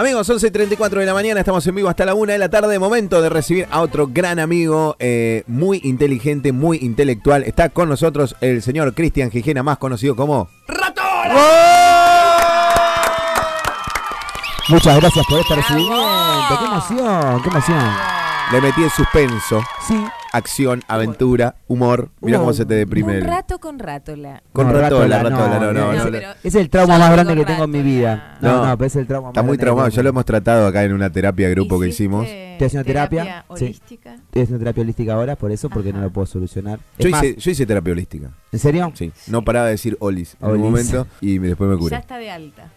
Amigos, 11.34 de la mañana, estamos en vivo hasta la 1 de la tarde. Momento de recibir a otro gran amigo, eh, muy inteligente, muy intelectual. Está con nosotros el señor Cristian Gijena, más conocido como Muchas gracias por este recibimiento. Qué emoción, qué emoción. Le metí el suspenso, Sí. Acción, aventura, humor. Mira cómo se te deprime. Un el- rato con rátola. Con No, ratola, Ratola, no, no, no, no, no, pero- no. Es el trauma más grande que tengo en mi rato, vida. No, No. no, pero es el trauma más Está muy grande que traumado, tengo. ya lo hemos tratado acá en una terapia de grupo que hicimos. Estoy haciendo terapia, sí. holística. Estoy haciendo terapia holística ahora, por eso, porque no lo puedo solucionar. Yo más, hice, yo hice terapia holística, ¿En serio? sí. No paraba de decir olis en un momento y después me Ya curé. está de alta.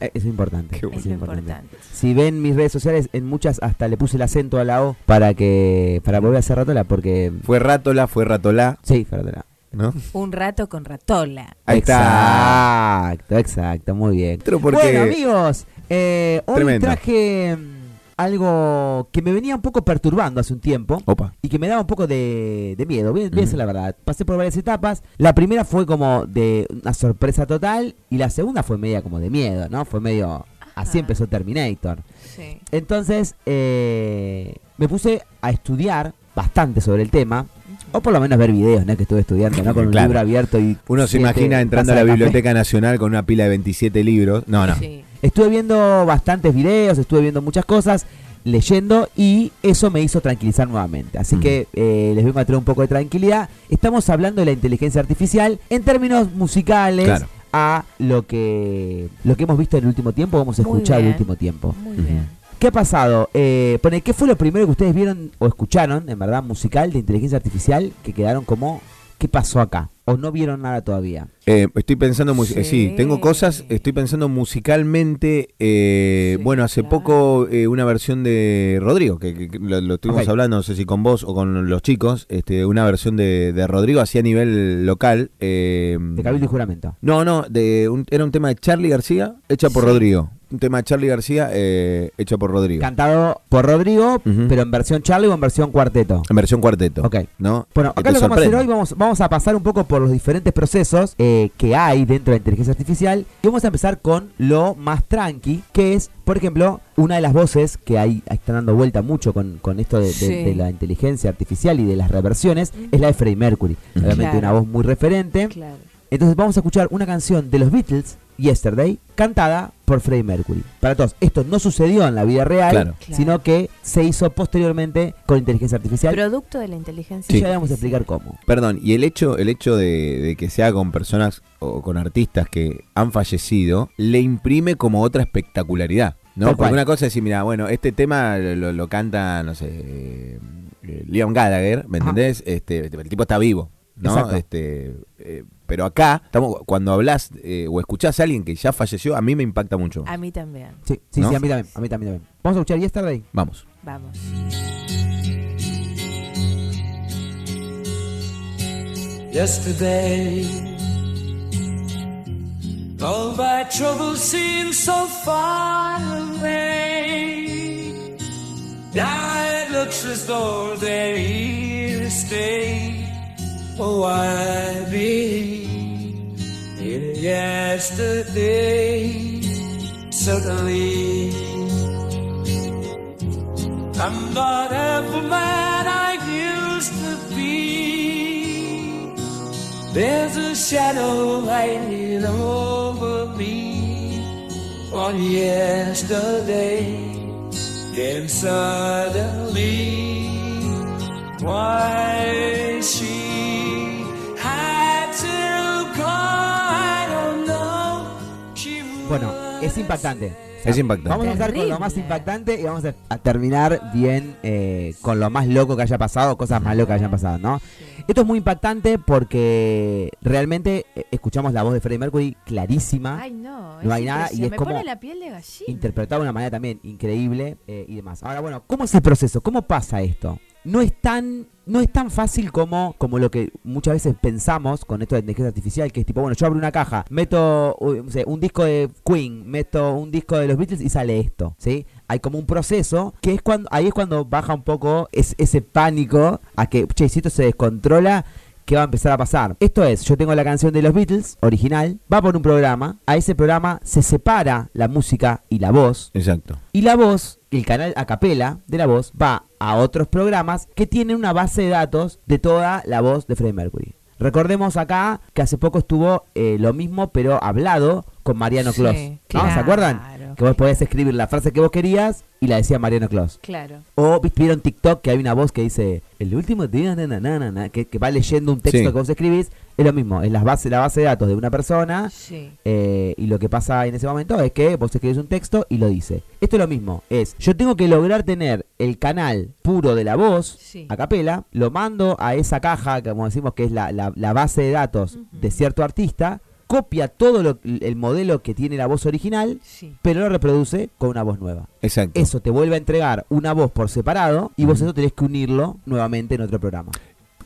Eh, Eso es importante. Qué eso Es importante. importante. Si ven mis redes sociales, en muchas hasta le puse el acento a la O para que para volver a hacer ratola, porque Fue ratola, fue ratolá, sí, fue ratola. ¿no? Un rato con ratola. Ahí está. Exacto, exacto, muy bien. Pero porque Bueno, amigos, eh, hoy Tremendo. traje algo que me venía un poco perturbando hace un tiempo. Opa. y que me daba un poco de, de miedo. Voy, voy a Ujú. decir la verdad. Pasé por varias etapas. La primera fue como de una sorpresa total y la segunda fue media como de miedo, ¿no? Fue medio... Así empezó Terminator. Sí. Entonces eh, me puse a estudiar bastante sobre el tema. O por lo menos ver videos, ¿no? Que estuve estudiando, ¿no? Con un Claro. libro abierto y... Uno se imagina entrando a la café. Biblioteca Nacional con una pila de 27 libros. No, no. Sí. Estuve viendo bastantes videos, estuve viendo muchas cosas, leyendo y eso me hizo tranquilizar nuevamente. Así Mm. que eh, les vengo a traer un poco de tranquilidad. Estamos hablando de la inteligencia artificial en términos musicales Claro. a lo que lo que hemos visto en el último tiempo, hemos Muy escuchado en el último tiempo. Muy bien. ¿Qué ha pasado? Eh, pone, ¿Qué fue lo primero que ustedes vieron o escucharon, en verdad, musical de inteligencia artificial que quedaron como, ¿qué pasó acá? ¿O no vieron nada todavía? Eh, estoy pensando, eh, sí. Sí. tengo cosas, estoy pensando musicalmente, eh, Sí, bueno, hace claro. poco eh, una versión de Rodrigo, que, que- que lo, lo estuvimos hablando, no sé si con vos o con los chicos, este, una versión de, de Rodrigo así a nivel local. eh, De Cabildo y Juramento. No, no, de un- era un tema de Charlie García hecha por Sí. Rodrigo. Un tema de Charlie García eh, hecho por Rodrigo. Cantado por Rodrigo, pero en versión Charlie o en versión cuarteto. en versión cuarteto. Ok. ¿no? Bueno, acá lo que vamos a hacer hoy, vamos, vamos a pasar un poco por los diferentes procesos eh, que hay dentro de la inteligencia artificial y vamos a empezar con lo más tranqui, que es, por ejemplo, una de las voces que hay, están dando vuelta mucho con, con esto de, de- Sí. de la inteligencia artificial y de las reversiones, es la de Freddie Mercury. Obviamente Claro. una voz muy referente. Claro. Entonces vamos a escuchar una canción de los Beatles, Yesterday, cantada por Freddie Mercury. Para todos, esto no sucedió en la vida real, Claro. Sino que se hizo posteriormente con inteligencia artificial. Producto de la inteligencia. y Sí. ya vamos a explicar cómo. Perdón, y el hecho, el hecho de, de que sea con personas o con artistas que han fallecido, le imprime como otra espectacularidad. ¿no? Porque cual. una cosa es decir, mira, bueno, este tema lo, lo canta, no sé, eh, Liam Gallagher, ¿me Ajá. entendés? Este, el tipo está vivo, ¿no? Exacto. Este, eh, pero acá, estamos, cuando hablas eh, o escuchás a alguien que ya falleció, a mí me impacta mucho. A mí también. Sí, sí, ¿No? sí, a mí también, a mí también, también. Vamos a escuchar Yesterday. Vamos. Vamos. yesterday. All my troubles seem so far away. Now it looks as though they're here to stay. Oh, I believe in yesterday. Certainly, I'm not half a man I used to be. There's a shadow hanging over me on yesterday. Then suddenly, Bueno, es impactante. Es impactante. Vamos a empezar con lo más impactante y vamos a, a terminar bien eh, con lo más loco que haya pasado, cosas más locas que hayan pasado, ¿no? Esto es muy impactante porque realmente eh, escuchamos la voz de Freddie Mercury clarísima, Ay, no. No hay nada y es Me como pone la piel de gallina. interpretada de una manera también increíble eh, y demás. Ahora, bueno, ¿cómo es el proceso? ¿Cómo pasa esto? No es tan no es tan fácil como, como lo que muchas veces pensamos con esto de inteligencia artificial, que es tipo, bueno, yo abro una caja, meto un disco de Queen, meto un disco de los Beatles y sale esto, ¿sí? Hay como un proceso que es cuando ahí es cuando baja un poco es- ese pánico a que, che, si esto se descontrola, ¿qué va a empezar a pasar? Esto es, yo tengo la canción de los Beatles, original, va por un programa, a ese programa se separa la música y la voz, Exacto. y la voz, el canal a capela de la voz, va a otros programas que tienen una base de datos de toda la voz de Freddie Mercury. Recordemos acá que hace poco estuvo eh, lo mismo, pero hablado con Mariano Sí, Clos. ¿no? ¿Se claro. Que vos podías escribir la frase que vos querías y la decía Mariano Clos. Claro. O ¿viste- vieron TikTok que hay una voz que dice el último día na, na, na, na, na", que, que va leyendo un texto Sí. que vos escribís. Es lo mismo, es la base, la base de datos de una persona Sí. eh, y lo que pasa en ese momento es que vos escribís un texto y lo dice. Esto es lo mismo, es yo tengo que lograr tener el canal puro de la voz Sí. a capela, lo mando a esa caja, que como decimos que es la, la- la base de datos de cierto artista, copia todo lo- el modelo que tiene la voz original, Sí. pero lo reproduce con una voz nueva. Exacto. Eso te vuelve a entregar una voz por separado y vos eso tenés que unirlo nuevamente en otro programa.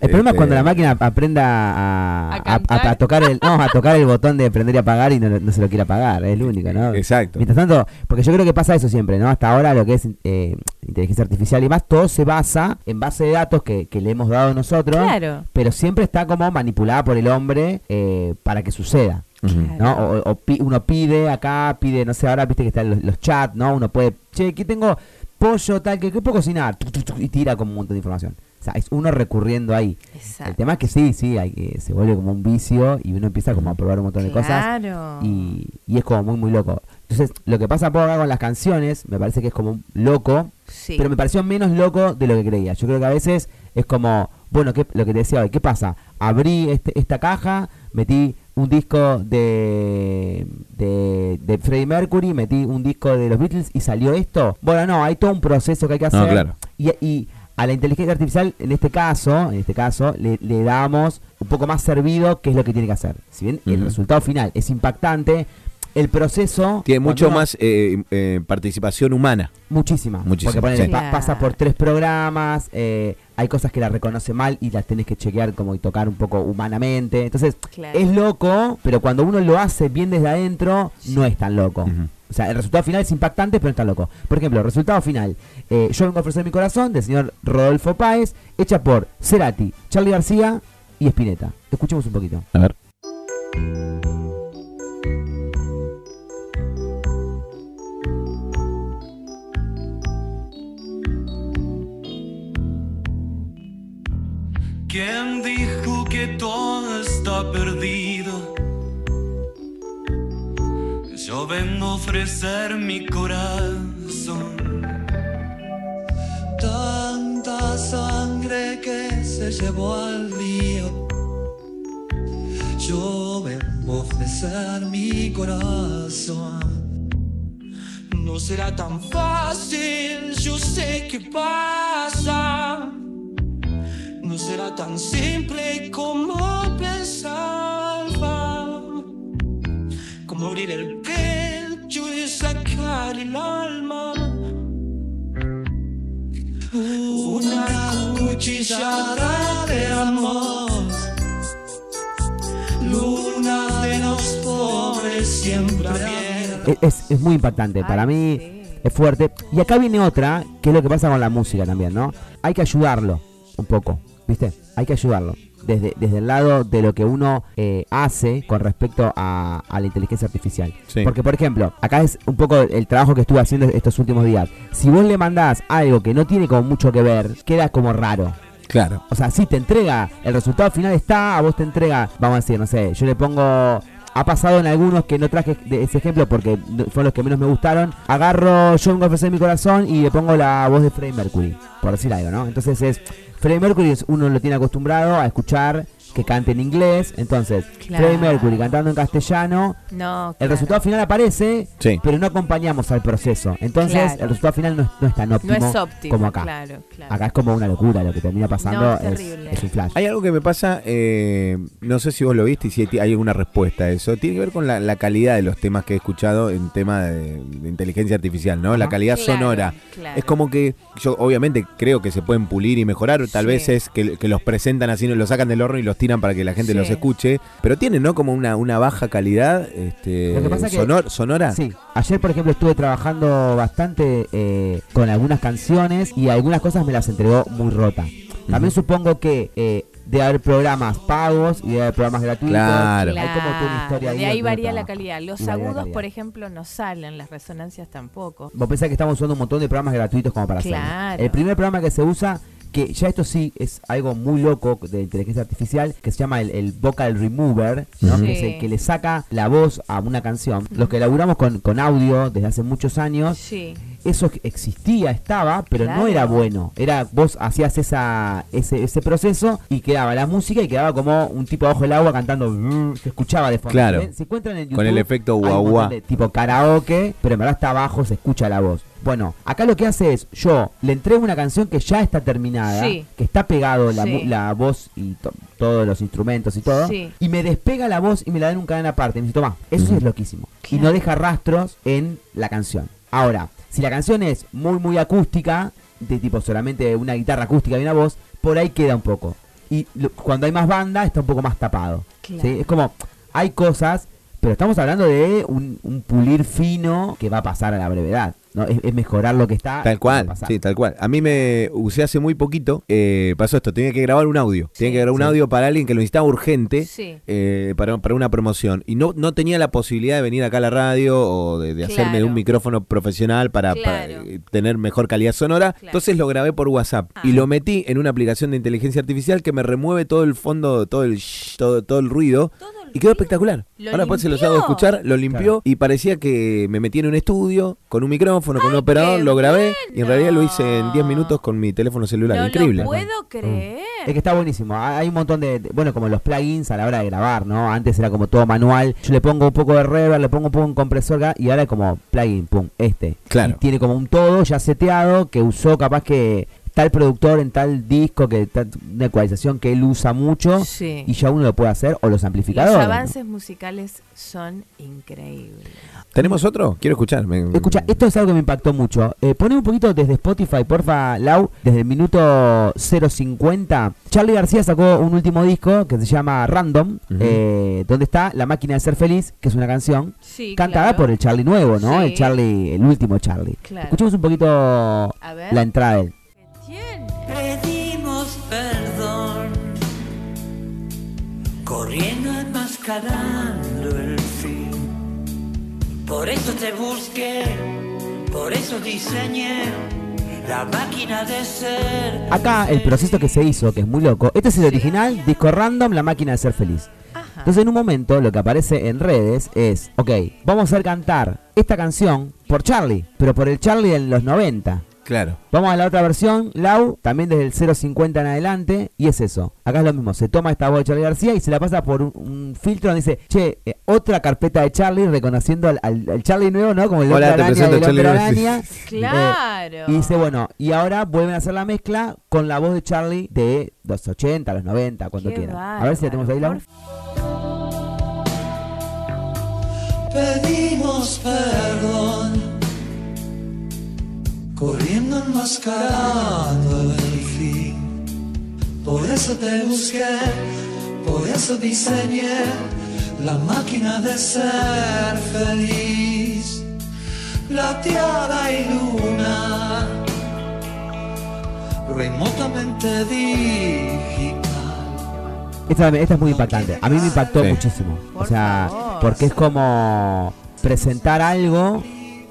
El problema es Este- cuando la máquina aprenda a, A a- cantar. a- a tocar el no, a tocar el botón de prender y apagar y no, no se lo quiere apagar, es el único, ¿no? Exacto. Mientras tanto, porque yo creo que pasa eso siempre, ¿no? Hasta ahora lo que es eh, inteligencia artificial y más, todo se basa en base de datos que, que le hemos dado nosotros, Claro. pero siempre está como manipulada por el hombre eh, para que suceda. ¿no? O, o pi- uno pide acá, pide, no sé, ahora viste que están los, los chats, ¿no? Uno puede, che, aquí tengo pollo, tal, que, que puedo cocinar, Tu, tu, tu, y tira como un montón de información. Sea, es uno recurriendo ahí. El tema es que sí, sí, hay que, se vuelve como un vicio y uno empieza como a probar un montón de cosas Claro. y, y es como muy, muy loco. Entonces, lo que pasa por acá con las canciones, me parece que es como loco, Sí. pero me pareció menos loco de lo que creía. Yo creo que a veces es como, bueno, ¿qué, lo que te decía hoy, ¿qué pasa? Abrí este, esta caja, metí un disco de, de, de Freddie Mercury, metí un disco de los Beatles y salió esto. Bueno, no, hay todo un proceso que hay que hacer. No, claro. y, y a la inteligencia artificial, en este caso, en este caso, le, le damos un poco más servido qué es lo que tiene que hacer. Si bien el resultado final es impactante, el proceso Tiene mucho uno- más eh, eh, participación humana. Muchísima. Muchísima, Porque ponele, sí. pa- pasa por tres programas, eh, hay cosas que la reconoce mal y las tenés que chequear como y tocar un poco humanamente. Entonces, Claro. es loco, pero cuando uno lo hace bien desde adentro, no es tan loco. O sea, el resultado final es impactante, pero no es tan loco. Por ejemplo, el resultado final, eh, Yo vengo a ofrecer mi corazón, del señor Rodolfo Páez, hecha por Cerati, Charlie García y Spinetta. Escuchemos un poquito. A ver. Vengo a ofrecer mi corazón. Tanta sangre que se llevó al río. Yo vengo a ofrecer mi corazón. No será tan fácil, yo sé que pasa. No será tan simple como pensaba. Como abrir el pecho sacar el alma. Una cuchillada de amor. Luna de los pobres siempre abierta. Es, es- muy impactante. Para mí es fuerte. Y acá viene otra, que es lo que pasa con la música también, ¿no? Hay que ayudarlo un poco, ¿viste? Hay que ayudarlo. Desde, desde el lado de lo que uno eh, hace con respecto a, a la inteligencia artificial. Sí. Porque, por ejemplo, acá es un poco el trabajo que estuve haciendo estos últimos días. Si vos le mandás algo que no tiene como mucho que ver, queda como raro. Claro. O sea, sí te entrega, el resultado final está, a vos te entrega, vamos a decir, no sé, yo le pongo... Ha pasado en algunos que no traje de ese ejemplo porque fueron los que menos me gustaron. Agarro yo vengo a ofrecer mi corazón y le pongo la voz de Freddie Mercury, por decir algo, ¿no? Entonces es, Freddie Mercury uno lo tiene acostumbrado a escuchar que cante en inglés, entonces Claro. Freddie Mercury cantando en castellano, No, el resultado final aparece, Sí. pero no acompañamos al proceso. Entonces Claro. el resultado final no es, no es tan No óptimo, es óptimo. como acá. Claro, claro. Acá es como una locura lo que termina pasando, No, es es, es un flash. Hay algo que me pasa, eh, no sé si vos lo viste y si hay alguna respuesta a eso. Tiene que ver con la, la calidad de los temas que he escuchado en tema de, de inteligencia artificial, ¿no? La calidad Claro, sonora. claro. Es como que yo obviamente creo que se pueden pulir y mejorar, tal Sí. vez es que, que los presentan así, los sacan del horno y los tiran para que la gente Sí. los escuche, pero tienen, ¿no? Como una, una baja calidad este, Lo que pasa que- sonor- sonora. Sí, ayer por ejemplo estuve trabajando bastante eh, con algunas canciones y algunas cosas me las entregó muy rota. También supongo que eh, de haber programas pagos y de haber programas gratuitos. Claro. Hay como toda una historia ahí. de ahí donde varía la calidad. Los Y agudos, calidad. por ejemplo, no salen, las resonancias tampoco. Vos pensás que estamos usando un montón de programas gratuitos como para hacerlo. Claro. El primer programa que se usa, que ya esto sí es algo muy loco de inteligencia artificial, que se llama el, el Vocal Remover, ¿no? Sí. que es el que le saca la voz a una canción. Los que laburamos con, con audio desde hace muchos años, Sí. Eso existía, estaba, pero no era bueno. Era vos hacías esa ese, ese proceso y quedaba la música y quedaba como un tipo abajo del agua cantando, se escuchaba de fondo. Claro. Se encuentran en YouTube. Con el efecto de tipo karaoke, pero en verdad está abajo, se escucha la voz. Bueno, acá lo que hace es, yo le entrego una canción que ya está terminada, Sí. que está pegado la, Sí. la voz y to- todos los instrumentos y todo, Sí. y me despega la voz y me la da en un cadena aparte. Y me dice, toma, eso sí es loquísimo. Y no deja rastros en la canción. Ahora, si la canción es muy, muy acústica, de tipo solamente una guitarra acústica y una voz, por ahí queda un poco. Y lo- cuando hay más banda, está un poco más tapado. Claro. ¿sí? Es como, hay cosas, pero estamos hablando de un, un pulir fino que va a pasar a la brevedad. ¿No? Es, es mejorar lo que está. Tal cual, sí, tal cual. A mí me usé hace muy poquito, eh, pasó esto, tenía que grabar un audio. Tenía que grabar un Sí. audio para alguien que lo necesitaba urgente. Sí. eh, para, para una promoción y no, no tenía la posibilidad de venir acá a la radio o de, de hacerme un micrófono profesional para, Claro. eh, tener mejor calidad sonora. Claro. Entonces lo grabé por WhatsApp Ah. y lo metí en una aplicación de inteligencia artificial que me remueve todo el fondo, todo el shh, todo, todo el ruido Todo y quedó espectacular. ¿Lo Ahora después se los hago escuchar, lo limpió Claro. y parecía que me metí en un estudio con un micrófono, con un operador, lo grabé y en realidad lo hice en bueno. 10 minutos con mi teléfono celular. No Increíble. lo puedo creer. Es que está buenísimo. Hay hay un montón de, de- bueno, como los plugins a la hora de grabar, ¿no? Antes era como todo manual. Yo le pongo un poco de reverb, le pongo un poco un compresor acá, y ahora es como plugin, pum, este. Claro. Y tiene como un todo ya seteado que usó capaz que tal productor en tal disco, que tal- una ecualización que él usa mucho Sí. y ya uno lo puede hacer, o los Los amplificadores. ¿no? avances musicales son increíbles. ¿Tenemos otro? Quiero escuchar. me- Escucha, esto es algo que me impactó mucho. Eh, poné un poquito desde Spotify, porfa, Lau, desde el minuto 050. Charlie García sacó un último disco que se llama Random, eh, donde está La máquina de ser feliz, que es una canción Sí, cantada claro. por el Charlie nuevo, ¿no? Sí. El Charlie, el último Charlie. Claro. Escuchemos un poquito A ver. la entrada de él. Perdón, corriendo enmascarando el fin. Por eso te busqué, por eso diseñé la máquina de ser. Acá el proceso que se hizo, que es muy loco, este es el original, disco random, La máquina de ser feliz. Ajá. Entonces en un momento lo que aparece en redes es, ok, vamos a hacer cantar esta canción por Charlie, pero por el Charlie de los 90. Claro. Vamos a la otra versión, Lau, también desde el 0.50 en adelante, y es eso. Acá es lo mismo, se toma esta voz de Charlie García y se la pasa por un, un filtro donde dice, che, eh, otra carpeta de Charlie reconociendo al, al- al Charlie nuevo, ¿no? Como el Hola, hombre araña hombre araña. Claro. Eh, y dice, bueno, y ahora vuelven a hacer la mezcla con la voz de Charlie de los 80, los 90, cuando Qué quieran. A ver si la tenemos ahí, Lau. Pedimos perdón, corriendo enmascarando el fin. Por eso te busqué, por eso diseñé la máquina de ser feliz. La tierra y luna, remotamente digital. Esta, esta es muy impactante. A mí me impactó Sí. muchísimo. O sea, favor. porque es como presentar algo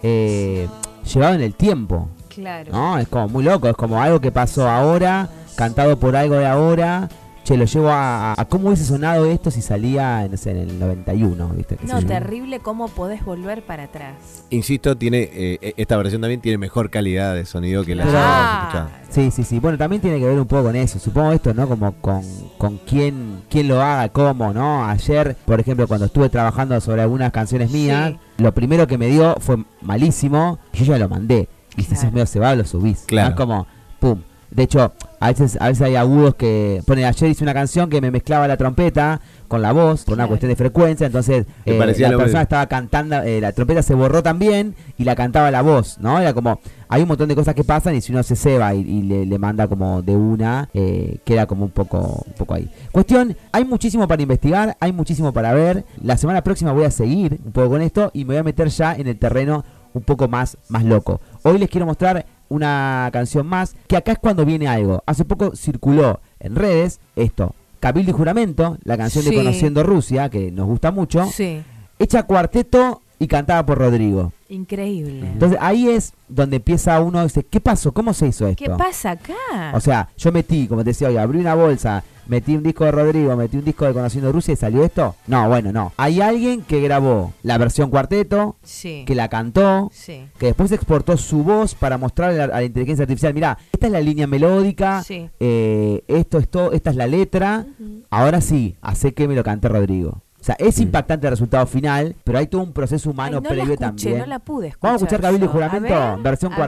eh, llevado en el tiempo. Claro. ¿No? Es como muy loco. Es como algo que pasó ahora, cantado por algo de ahora. Che, lo llevo a, a cómo hubiese sonado esto si salía no sé, en el 91, ¿viste? No, terrible cómo podés volver para atrás. Insisto, tiene eh, esta versión también tiene mejor calidad de sonido que la escuchado. Sí, sí, sí. Bueno, también tiene que ver un poco con eso. Supongo esto, ¿no? Como con, con quién, quién lo haga, cómo, ¿no? Ayer, por ejemplo, cuando estuve trabajando sobre algunas canciones mías, Sí. lo primero que me dio fue malísimo. y Yo ya lo mandé. Y si Claro. sos medio cebado, lo subís. ¿no? Claro. Es como, pum. De hecho, a veces, a veces hay agudos que. Pone, ayer hice una canción que me mezclaba la trompeta con la voz por una Claro. cuestión de frecuencia. Entonces, eh, parecía la persona estaba cantando, eh, la trompeta se borró también y la cantaba la voz, ¿no? Era como, hay un montón de cosas que pasan y si uno se ceba y, y le, le manda como de una, eh, queda como un poco, un poco ahí. Cuestión, hay muchísimo para investigar, hay muchísimo para ver. La semana próxima voy a seguir un poco con esto y me voy a meter ya en el terreno un poco más, más loco. Hoy les quiero mostrar una canción más, que acá es cuando viene algo. Hace poco circuló en redes esto, Cabildo y Juramento, la canción de. Conociendo Rusia, que nos gusta mucho, Sí, hecha cuarteto y cantada por Rodrigo. increíble. Entonces ahí es donde empieza uno, dice, ¿qué pasó? ¿Cómo se hizo esto? ¿Qué pasa acá? O sea, yo metí, como te decía hoy, abrí una bolsa, metí un disco de Rodrigo, metí un disco de Conociendo Rusia y salió esto. No, bueno, no. Hay alguien que grabó la versión cuarteto, sí, que la cantó, sí, que después exportó su voz para mostrarle a, a la inteligencia artificial, mira, esta es la línea melódica, Sí. eh, esto es todo, esta es la letra, ahora sí, hace que me lo cante Rodrigo. O sea, es impactante el resultado final, pero hay todo un proceso humano Ay, no previo la escuché, también. no la pude escuchar. Vamos a escuchar Cabildo y. Juramento, ver, versión ver.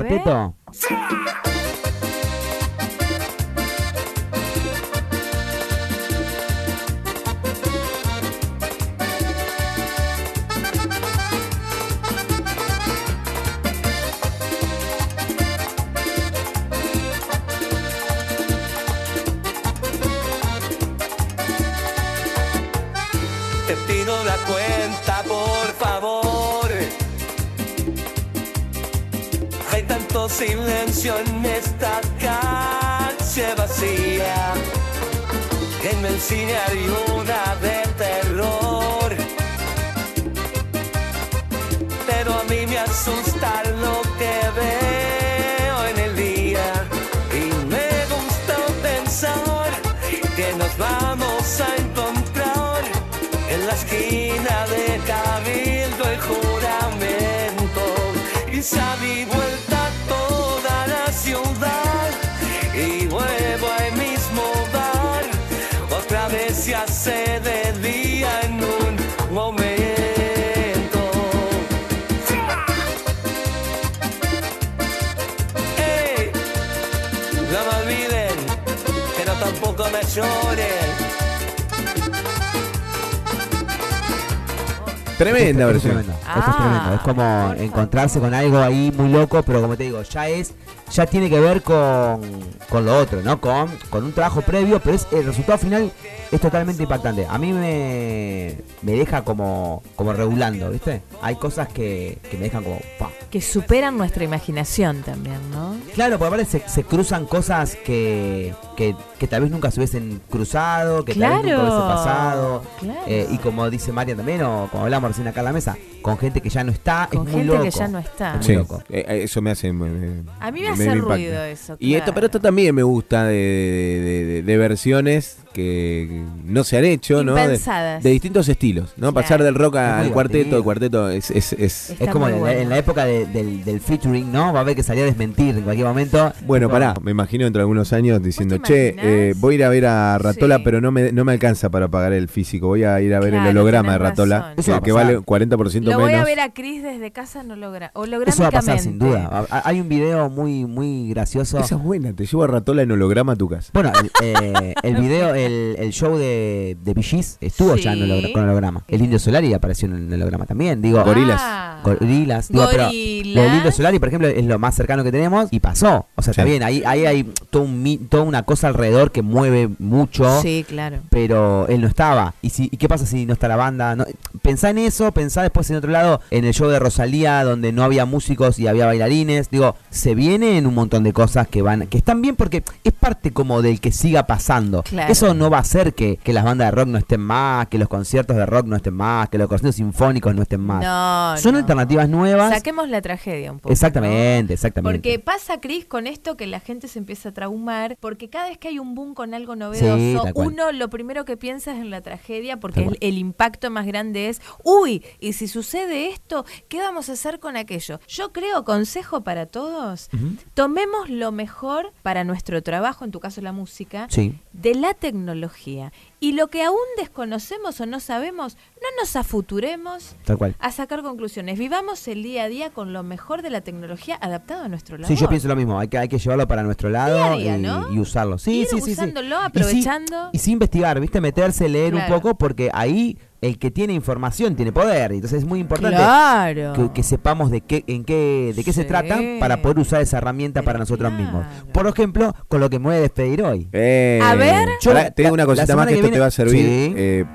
Silencio en esta calle vacía. En el cine hay una de terror. Pero a mí me asusta lo que veo en el día. Y me gusta pensar que nos vamos a encontrar en la esquina de Cabildo y Juramento. Y se se de día en un momento. ¡Ey! No me olviden, pero tampoco me lloren. Tremenda Esto- esto es versión. tremendo, es Ah, tremendo. Es como encontrarse con algo ahí muy loco, pero como te digo, ya es, ya tiene que ver con, con lo otro, ¿no? Con, con un trabajo previo, pero es el resultado final es totalmente impactante. A mí me, me deja como, como regulando, ¿viste? Hay cosas que, que me dejan como, pa. Que superan nuestra imaginación también, ¿no? Claro, porque aparte se, se cruzan cosas que, que, que tal vez nunca se hubiesen cruzado, que tal vez nunca hubiese pasado. claro. Eh, y como dice Marian también, o como hablamos recién acá en la mesa, con gente que ya no está, Con es muy gente loco. que ya no está. Es muy Sí, loco. eh, eh, eso me hace. me- A mí me hace ruido eso. Y esto, pero esto también me gusta de, de- de- de versiones que no se han hecho, ¿no? De, de distintos estilos, ¿no? Claro. Pasar del rock al cuarteto, el cuarteto es, es, es- como en, la- bueno. en la época de- del, del featuring, ¿no? Va a haber que salir a desmentir en cualquier momento. Bueno, pará, me imagino dentro de algunos años diciendo, che, eh, voy a ir a ver a Ratola, Sí. pero no me, no me alcanza para pagar el físico, voy a ir a ver Claro, el holograma de Ratola, que, vale 40% Lo menos. voy a ver a Chris desde casa no logra. Eso va a pasar sin duda. Ha- Hay un video muy, muy gracioso. Esa es buena, te llevo a Ratola en holograma a tu casa. Bueno, el, eh, el video, el, el show de, de Gees estuvo ya en Sí. hologra- con holograma. El Indio Solari apareció en el holograma también. Digo, Gorilas. Ah. Gorilas. Digo, pero Gorilas. lo del Indio Solari, por ejemplo, es lo más cercano que tenemos y pasó. O sea, está Sí. bien, ahí, ahí hay todo un mi- toda una cosa alrededor que mueve mucho. Sí, claro. Pero él no estaba. ¿Y, si, ¿Y qué pasa si no está la banda? No, pensá en eso, pensá después en otro lado, en el show de Rosalía, donde no había músicos y había bailarines. Digo, se vienen un montón de cosas que van, que están bien porque es parte como del que siga pasando. Claro. Eso no va a hacer que, que las bandas de rock no estén más, que los conciertos de rock no estén más, que los conciertos sinfónicos no estén más. No, Son no. alternativas nuevas. Saquemos la tragedia un poco. Exactamente, ¿no? exactamente. Porque pasa, Cris, con esto que la gente se empieza a traumar, porque cada vez que hay un boom con algo novedoso, uno lo primero que piensa es en la tragedia, porque el impacto más grande es, uy, y si sucede esto, ¿qué vamos a hacer con aquello? Yo creo, consejo para todos, tomemos lo mejor para nuestro trabajo, en tu caso la música, Sí. de la tecnología. Y lo que aún desconocemos o no sabemos, no nos afuturemos Tal cual. a sacar conclusiones. Vivamos el día a día con lo mejor de la tecnología adaptado a nuestro lado. Sí, yo pienso lo mismo. Hay que, hay que llevarlo para nuestro lado Día a día, y, ¿no? y usarlo. Sí, Ir sí, sí, sí. usándolo, Y sí- aprovechando. Y sí, investigar, ¿viste? Meterse, leer Claro. un poco, porque ahí el que tiene información tiene poder. Entonces es muy importante Claro. que, que sepamos de qué, en qué, de qué se trata para poder usar esa herramienta para nosotros claro. mismos. Por ejemplo, con lo que me voy a despedir hoy. Eh, A ver. Yo- pará, te digo una cosita más que, que esto viene- te va a servir. Sí. eh,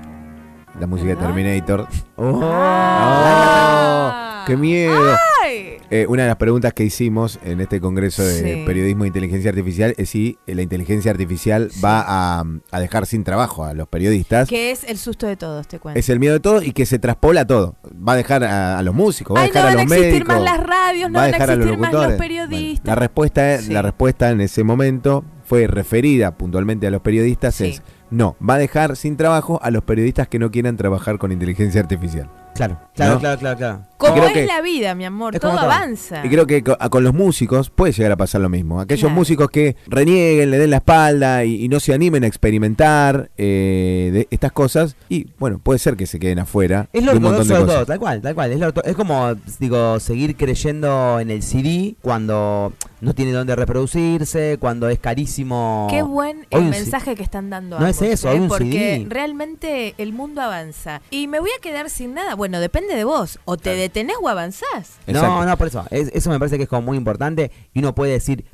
la música de. Terminator. Oh. ¡Oh! ¡Qué miedo! Eh, una de las preguntas que hicimos en este congreso de Sí. periodismo de inteligencia artificial es si la inteligencia artificial va a, a dejar sin trabajo a los periodistas. Que es el susto de todos, te cuento. Es el miedo de todo y que se traspola todo. Va a dejar a, a los músicos, va a Ay, no dejar van a a los existir médicos. más las radios, no va a van a dejar a los existir más los locutores. periodistas. La respuesta es, Sí. la respuesta en ese momento fue referida puntualmente a los periodistas Sí. es no, va a dejar sin trabajo a los periodistas que no quieran trabajar con inteligencia artificial. Claro, claro, ¿No? claro, claro, claro. Como creo es que- la vida, mi amor, todo avanza. Y creo que con los músicos puede llegar a pasar lo mismo. Aquellos Claro. músicos que renieguen, le den la espalda y, y no se animen a experimentar eh, de estas cosas, y bueno, puede ser que se queden afuera Es de lo un montón ortodoxo de de cosas. todo, tal cual, tal cual. Es, lo orto- es como, digo, seguir creyendo en el CD cuando no tiene dónde reproducirse, cuando es carísimo. Qué buen el mensaje que están dando No es eso, ¿eh? hay un porque CD. realmente el mundo avanza. Y me voy a quedar sin nada. Bueno, depende de vos. O te detenés o avanzás. No, Exacto. no, por eso. Es- eso me parece que es como muy importante y uno puede decir,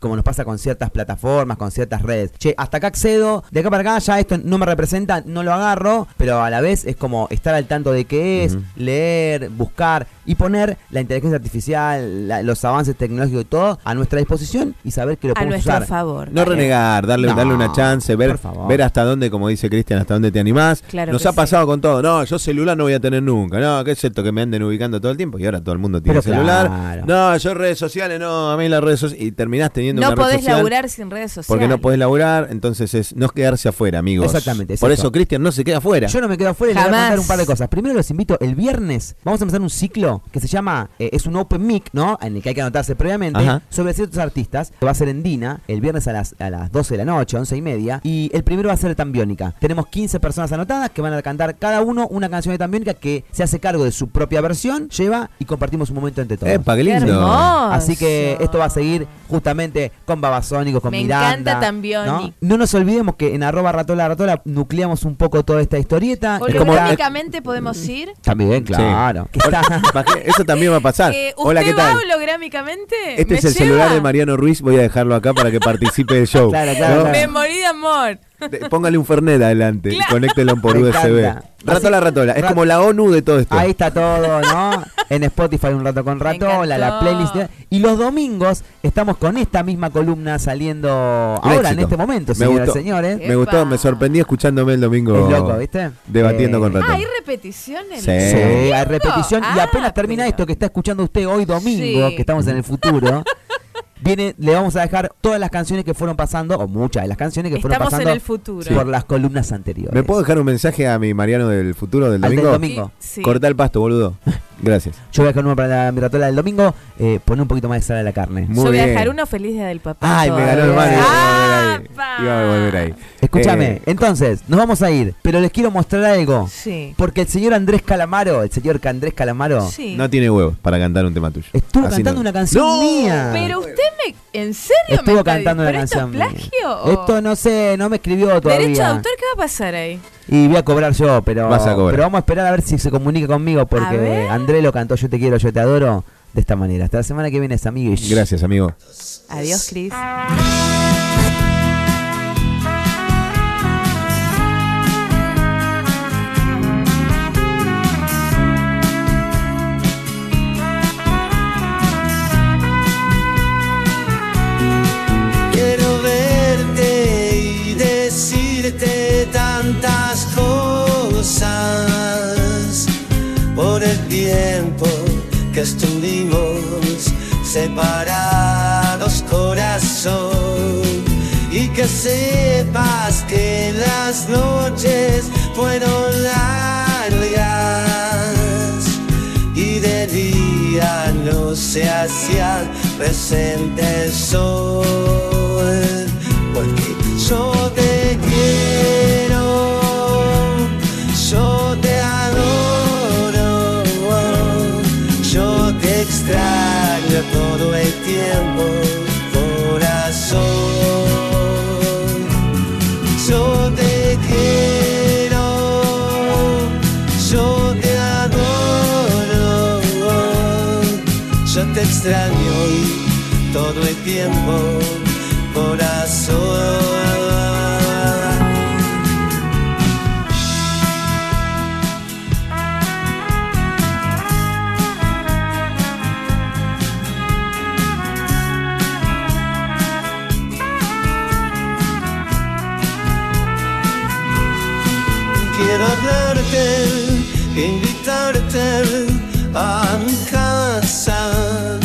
como nos pasa con ciertas plataformas, con ciertas redes, che, hasta acá accedo, de acá para acá ya esto no me representa, no lo agarro, pero a la vez es como estar al tanto de qué es, leer, buscar y poner la inteligencia artificial, la- los avances tecnológicos y todo a nuestra disposición y saber que lo A podemos nuestro usar. favor. No renegar, darle, No, darle una chance, ver, ver hasta dónde, como dice Cristian, hasta dónde te animás. Claro Nos ha sí. pasado con todo. No, yo celular no voy a tener nunca. No, ¿qué es esto que me anden ubicando todo el tiempo? Y ahora todo el mundo tiene Pero celular. claro. No, yo redes sociales, no, a mí las redes sociales. Y terminás teniendo No una red podés social laburar sin redes sociales. Porque no podés laburar, entonces es no quedarse afuera, amigos. Exactamente, es Por eso. eso Cristian no se queda afuera. Yo no me quedo afuera y les voy a Jamás. contar un par de cosas. Primero los invito el viernes. Vamos a empezar un ciclo que se llama, eh, es un Open Mic, ¿no? En el que hay que anotarse previamente, Ajá. sobre ciertos artistas. Va a ser en Dina, el viernes a las, a las 12 de la noche, 11 y media. Y el primero va a ser Tambiónica. Tenemos 15 personas anotadas que van a cantar cada uno una canción de Tambiónica que se hace cargo de su propia versión, lleva y compartimos un momento entre todos. Epa, qué Qué lindo. Así que esto va a seguir justamente con Babasónicos, con Me Miranda. encanta Tambioni. ¿no? No nos olvidemos que en arroba ratola ratola nucleamos un poco toda esta historieta. Holográmicamente podemos ir. También, claro. Imagínate, Eso también va a pasar. Eh, Hola, ¿qué ¿Usted va tal? holográmicamente? Este ¿Me es el lleva? celular de Mariano Ruiz. Voy a dejarlo acá para que participe del show. Claro, claro. Me morí de amor. De- Póngale un Fernet adelante y Claro. conéctelo por Me USB. encanta. Ratola, ratola. Es Rat- como la ONU de todo esto. Ahí está todo, ¿no? En Spotify un rato con Ratola, la playlist. Y los domingos estamos con esta misma columna saliendo ahora, en este momento, Me señoras y señores. Me gustó, me sorprendí escuchándome el domingo. Es loco, ¿viste? Debatiendo Eh, con Ah, Ratón. ¿hay repeticiones? Sí. Sí, hay repetición y Ah, apenas termina pero- esto que está escuchando usted hoy domingo, Sí. que estamos en el futuro. Viene, le vamos a dejar todas las canciones que fueron pasando, o muchas de las canciones que fueron Estamos en pasando el futuro. por las columnas anteriores. ¿Me puedo dejar un mensaje a mi Mariano del futuro del Al del domingo? domingo. Sí. Corta el pasto, boludo. Gracias. Yo voy a dejar uno para la miratola del domingo, eh, poner un poquito más de sal a la carne. Muy Yo voy a dejar uno feliz día del papá. Ay, me ganó el. Mario. Iba a volver ahí. Escúchame, Eh, entonces, nos vamos a ir, pero les quiero mostrar algo. Sí. Porque el señor Andrés Calamaro, el señor Andrés Calamaro, Sí. no tiene huevos para cantar un tema tuyo. estuvo Así cantando no. una canción ¡No! mía. Pero usted me. ¿En serio me Estuvo está cantando ¿Pero una esto es canción. mía. plagio? o- Esto no sé, no me escribió todavía. Derecho de autor, ¿qué va a pasar ahí? Y voy a cobrar yo, pero, Vas a cobrar. pero vamos a esperar a ver si se comunica conmigo porque ver. Andrés lo cantó Yo te quiero, yo te adoro de esta manera. Hasta la semana que viene, amigos. Gracias, amigo. Adiós, Cris. Separados corazón y que sepas que las noches fueron largas y de día no se hacía presente el sol porque yo te te extraño todo el tiempo corazón yo te quiero, yo te adoro, yo te extraño todo el tiempo, corazón. Invitarte a mi casa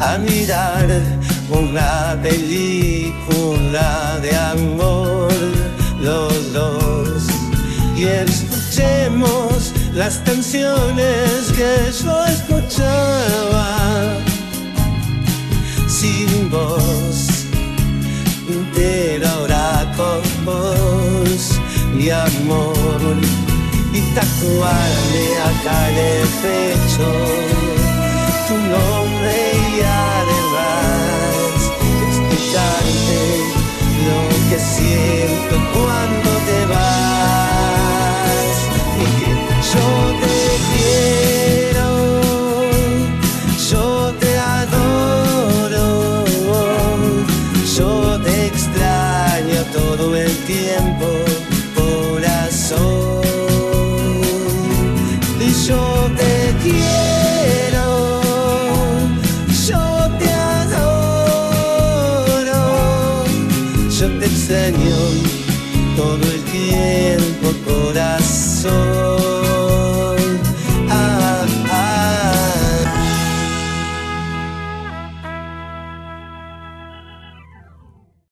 a mirar una película de amor los dos. Y escuchemos las canciones que yo escuchaba sin voz pero ahora con vos mi amor y tatuarle acá en el pecho. Tu nombre